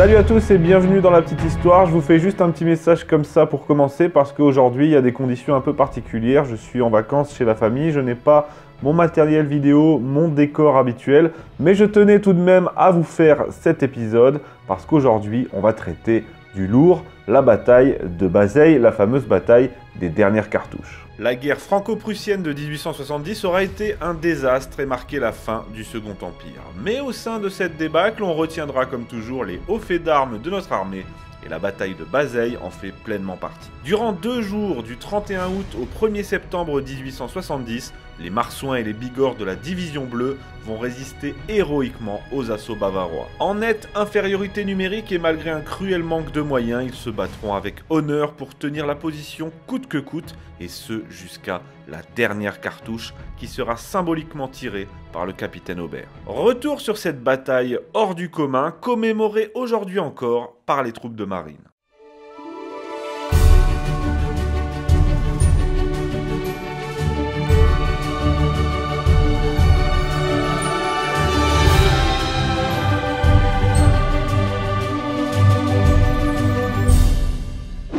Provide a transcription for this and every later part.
Salut à tous et bienvenue dans la petite histoire. Je vous fais juste un petit message comme ça pour commencer parce qu'aujourd'hui il y a des conditions un peu particulières. Je suis en vacances chez la famille, je n'ai pas mon matériel vidéo, mon décor habituel, mais je tenais tout de même à vous faire cet épisode parce qu'aujourd'hui on va traiter du lourd, la bataille de Bazeille, la fameuse bataille des dernières cartouches. La guerre franco-prussienne de 1870 aura été un désastre et marqué la fin du Second Empire. Mais au sein de cette débâcle, on retiendra comme toujours les hauts faits d'armes de notre armée et la bataille de Bazeille en fait pleinement partie. Durant deux jours, du 31 août au 1er septembre 1870, les Marsouins et les Bigorres de la Division Bleue vont résister héroïquement aux assauts bavarois. En nette infériorité numérique et malgré un cruel manque de moyens, ils se battront avec honneur pour tenir la position coûte que coûte, et ce jusqu'à la dernière cartouche qui sera symboliquement tirée par le capitaine Aubert. Retour sur cette bataille hors du commun, commémorée aujourd'hui encore par les troupes de marine.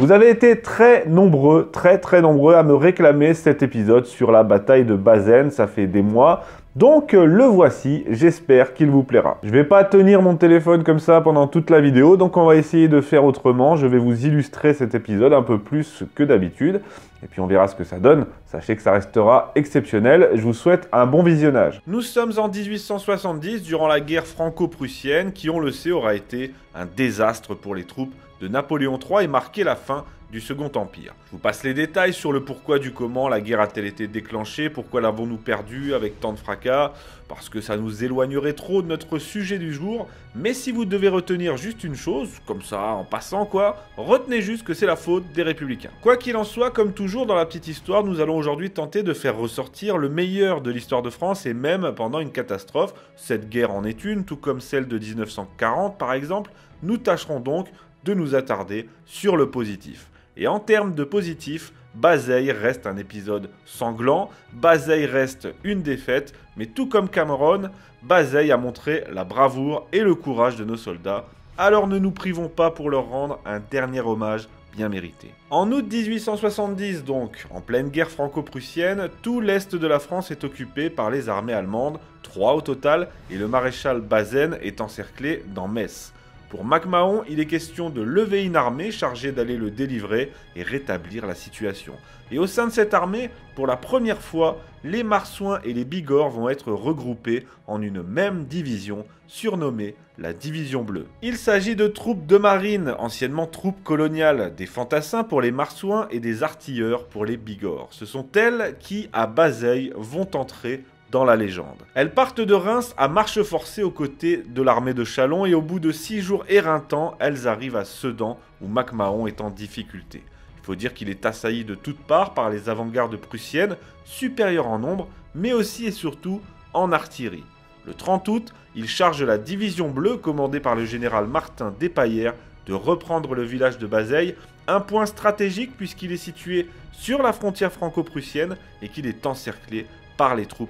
Vous avez été très nombreux, très très nombreux à me réclamer cet épisode sur la bataille de Bazaine, ça fait des mois. Donc euh, le voici, j'espère qu'il vous plaira. Je vais pas tenir mon téléphone comme ça pendant toute la vidéo, donc on va essayer de faire autrement. Je vais vous illustrer cet épisode un peu plus que d'habitude, et puis on verra ce que ça donne. Sachez que ça restera exceptionnel. Je vous souhaite un bon visionnage. Nous sommes en 1870, durant la guerre franco-prussienne, qui on le sait aura été un désastre pour les troupes de Napoléon III et marqué la fin du Second Empire. Je vous passe les détails sur le pourquoi du comment la guerre a-t-elle été déclenchée, pourquoi l'avons-nous perdue avec tant de fracas, parce que ça nous éloignerait trop de notre sujet du jour, mais si vous devez retenir juste une chose, comme ça en passant quoi, retenez juste que c'est la faute des républicains. Quoi qu'il en soit, comme toujours dans la petite histoire, nous allons aujourd'hui tenter de faire ressortir le meilleur de l'histoire de France et même pendant une catastrophe, cette guerre en est une, tout comme celle de 1940 par exemple, nous tâcherons donc de nous attarder sur le positif. Et en termes de positif, Bazeille reste un épisode sanglant, Bazeille reste une défaite, mais tout comme Cameron, Bazeille a montré la bravoure et le courage de nos soldats, alors ne nous privons pas pour leur rendre un dernier hommage bien mérité. En août 1870 donc, en pleine guerre franco-prussienne, tout l'est de la France est occupé par les armées allemandes, trois au total, et le maréchal Bazaine est encerclé dans Metz. Pour MacMahon, il est question de lever une armée chargée d'aller le délivrer et rétablir la situation. Et au sein de cette armée, pour la première fois, les Marsouins et les Bigorres vont être regroupés en une même division, surnommée la Division Bleue. Il s'agit de troupes de marine, anciennement troupes coloniales, des fantassins pour les Marsouins et des artilleurs pour les Bigorres. Ce sont elles qui, à Bazeille, vont entrer dans la légende. Elles partent de Reims à marche forcée aux côtés de l'armée de Chalon et au bout de six jours éreintants, elles arrivent à Sedan où MacMahon est en difficulté. Il faut dire qu'il est assailli de toutes parts par les avant-gardes prussiennes, supérieures en nombre, mais aussi et surtout en artillerie. Le 30 août, il charge la division bleue commandée par le général Martin Despaillères de reprendre le village de Bazeille, un point stratégique puisqu'il est situé sur la frontière franco-prussienne et qu'il est encerclé par les troupes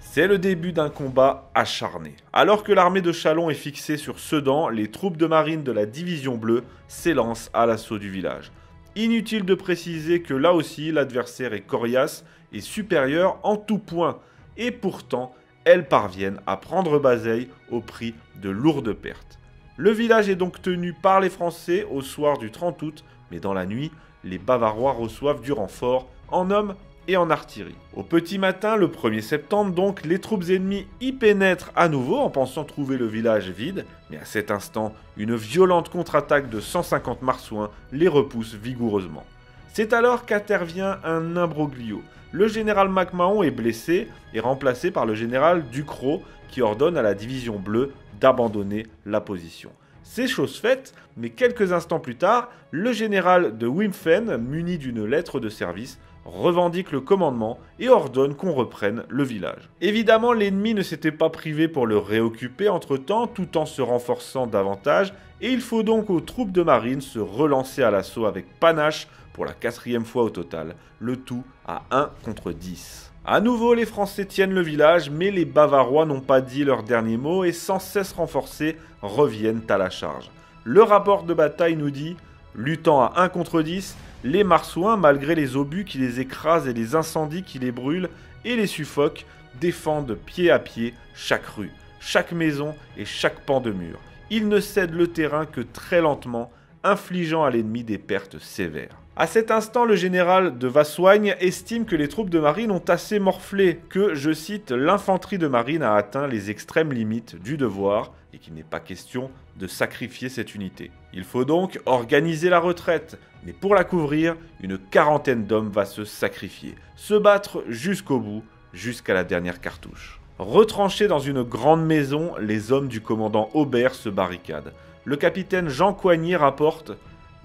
C'est le début d'un combat acharné. Alors que l'armée de Chalon est fixée sur Sedan, les troupes de marine de la Division Bleue s'élancent à l'assaut du village. Inutile de préciser que là aussi l'adversaire est coriace et supérieur en tout point, et pourtant elles parviennent à prendre Bazeille au prix de lourdes pertes. Le village est donc tenu par les Français au soir du 30 août, mais dans la nuit, les Bavarois reçoivent du renfort en hommes et en artillerie. Au petit matin, le 1er septembre donc, les troupes ennemies y pénètrent à nouveau en pensant trouver le village vide, mais à cet instant, une violente contre-attaque de 150 marsouins les repousse vigoureusement. C'est alors qu'intervient un imbroglio. Le général MacMahon est blessé et remplacé par le général Ducrot qui ordonne à la division bleue d'abandonner la position. C'est chose faite, mais quelques instants plus tard, le général de Wimpfen, muni d'une lettre de service, revendique le commandement et ordonne qu'on reprenne le village. Évidemment, l'ennemi ne s'était pas privé pour le réoccuper entre-temps, tout en se renforçant davantage, et il faut donc aux troupes de marine se relancer à l'assaut avec panache pour la quatrième fois au total, le tout à 1 contre 10. À nouveau, les Français tiennent le village, mais les Bavarois n'ont pas dit leur dernier mot et sans cesse renforcés reviennent à la charge. Le rapport de bataille nous dit, luttant à 1 contre 10, les Marsouins, malgré les obus qui les écrasent et les incendies qui les brûlent et les suffoquent, défendent pied à pied chaque rue, chaque maison et chaque pan de mur. Ils ne cèdent le terrain que très lentement, infligeant à l'ennemi des pertes sévères. À cet instant, le général de Vassoigne estime que les troupes de marine ont assez morflé, que, je cite, l'infanterie de marine a atteint les extrêmes limites du devoir et qu'il n'est pas question de sacrifier cette unité. Il faut donc organiser la retraite, mais pour la couvrir, une quarantaine d'hommes va se sacrifier, se battre jusqu'au bout, jusqu'à la dernière cartouche. Retranchés dans une grande maison, les hommes du commandant Aubert se barricadent. Le capitaine Jean Coigny rapporte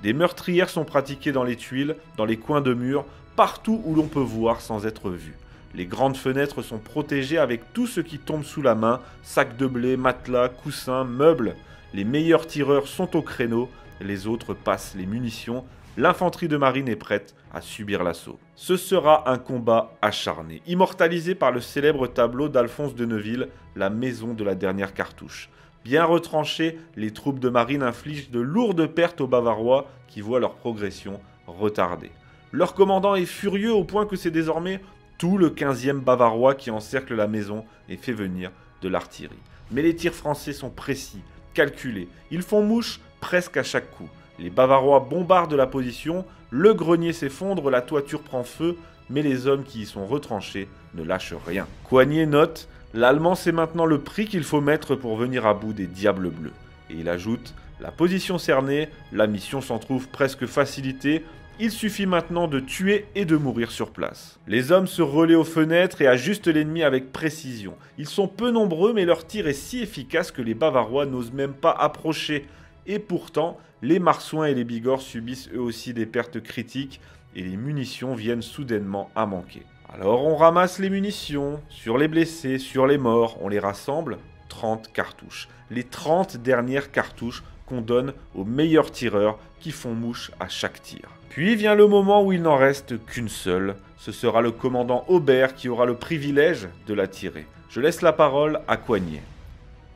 des meurtrières sont pratiquées dans les tuiles, dans les coins de murs, partout où l'on peut voir sans être vu. Les grandes fenêtres sont protégées avec tout ce qui tombe sous la main, sacs de blé, matelas, coussins, meubles. Les meilleurs tireurs sont au créneau, les autres passent les munitions. L'infanterie de marine est prête à subir l'assaut. Ce sera un combat acharné, immortalisé par le célèbre tableau d'Alphonse de Neuville, La maison de la dernière cartouche. Bien retranchées, les troupes de marine infligent de lourdes pertes aux Bavarois qui voient leur progression retardée. Leur commandant est furieux au point que c'est désormais tout le 15e Bavarois qui encercle la maison et fait venir de l'artillerie. Mais les tirs français sont précis, calculés. Ils font mouche presque à chaque coup. Les Bavarois bombardent la position, le grenier s'effondre, la toiture prend feu, mais les hommes qui y sont retranchés ne lâchent rien. Coignet note L'Allemand sait maintenant le prix qu'il faut mettre pour venir à bout des diables bleus. Et il ajoute La position cernée, la mission s'en trouve presque facilitée, il suffit maintenant de tuer et de mourir sur place. Les hommes se relaient aux fenêtres et ajustent l'ennemi avec précision. Ils sont peu nombreux, mais leur tir est si efficace que les Bavarois n'osent même pas approcher. Et pourtant, les Marsouins et les Bigorres subissent eux aussi des pertes critiques et les munitions viennent soudainement à manquer. Alors on ramasse les munitions, sur les blessés, sur les morts, on les rassemble, 30 cartouches. Les 30 dernières cartouches qu'on donne aux meilleurs tireurs qui font mouche à chaque tir. Puis vient le moment où il n'en reste qu'une seule. Ce sera le commandant Aubert qui aura le privilège de la tirer. Je laisse la parole à Coignet.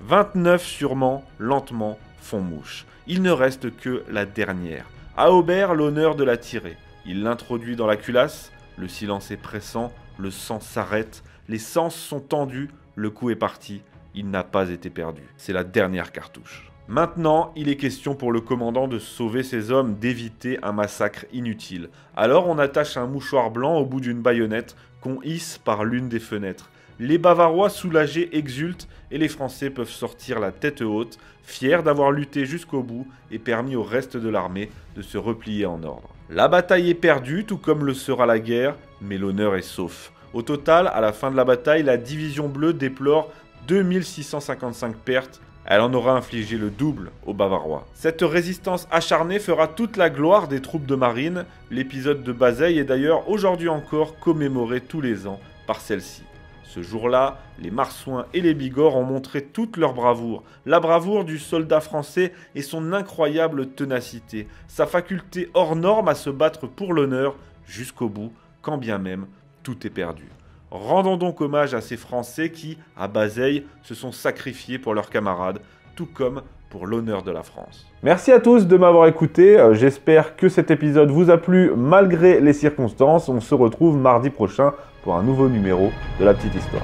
29 sûrement, lentement, font mouche. Il ne reste que la dernière. À Aubert l'honneur de la tirer. Il l'introduit dans la culasse, le silence est pressant, le sang s'arrête, les sens sont tendus, le coup est parti, il n'a pas été perdu. C'est la dernière cartouche. Maintenant, il est question pour le commandant de sauver ses hommes, d'éviter un massacre inutile. Alors on attache un mouchoir blanc au bout d'une baïonnette qu'on hisse par l'une des fenêtres. Les Bavarois soulagés exultent et les Français peuvent sortir la tête haute, fiers d'avoir lutté jusqu'au bout et permis au reste de l'armée de se replier en ordre. La bataille est perdue, tout comme le sera la guerre, mais l'honneur est sauf. Au total, à la fin de la bataille, la division bleue déplore 2655 pertes. Elle en aura infligé le double aux Bavarois. Cette résistance acharnée fera toute la gloire des troupes de marine. L'épisode de Bazeille est d'ailleurs aujourd'hui encore commémoré tous les ans par celle-ci. Ce jour-là, les Marsouins et les Bigorres ont montré toute leur bravoure, la bravoure du soldat français et son incroyable ténacité, sa faculté hors norme à se battre pour l'honneur jusqu'au bout, quand bien même tout est perdu. Rendons donc hommage à ces Français qui, à Bazeille, se sont sacrifiés pour leurs camarades, tout comme pour l'honneur de la France. Merci à tous de m'avoir écouté. Euh, j'espère que cet épisode vous a plu malgré les circonstances. On se retrouve mardi prochain pour un nouveau numéro de la petite histoire.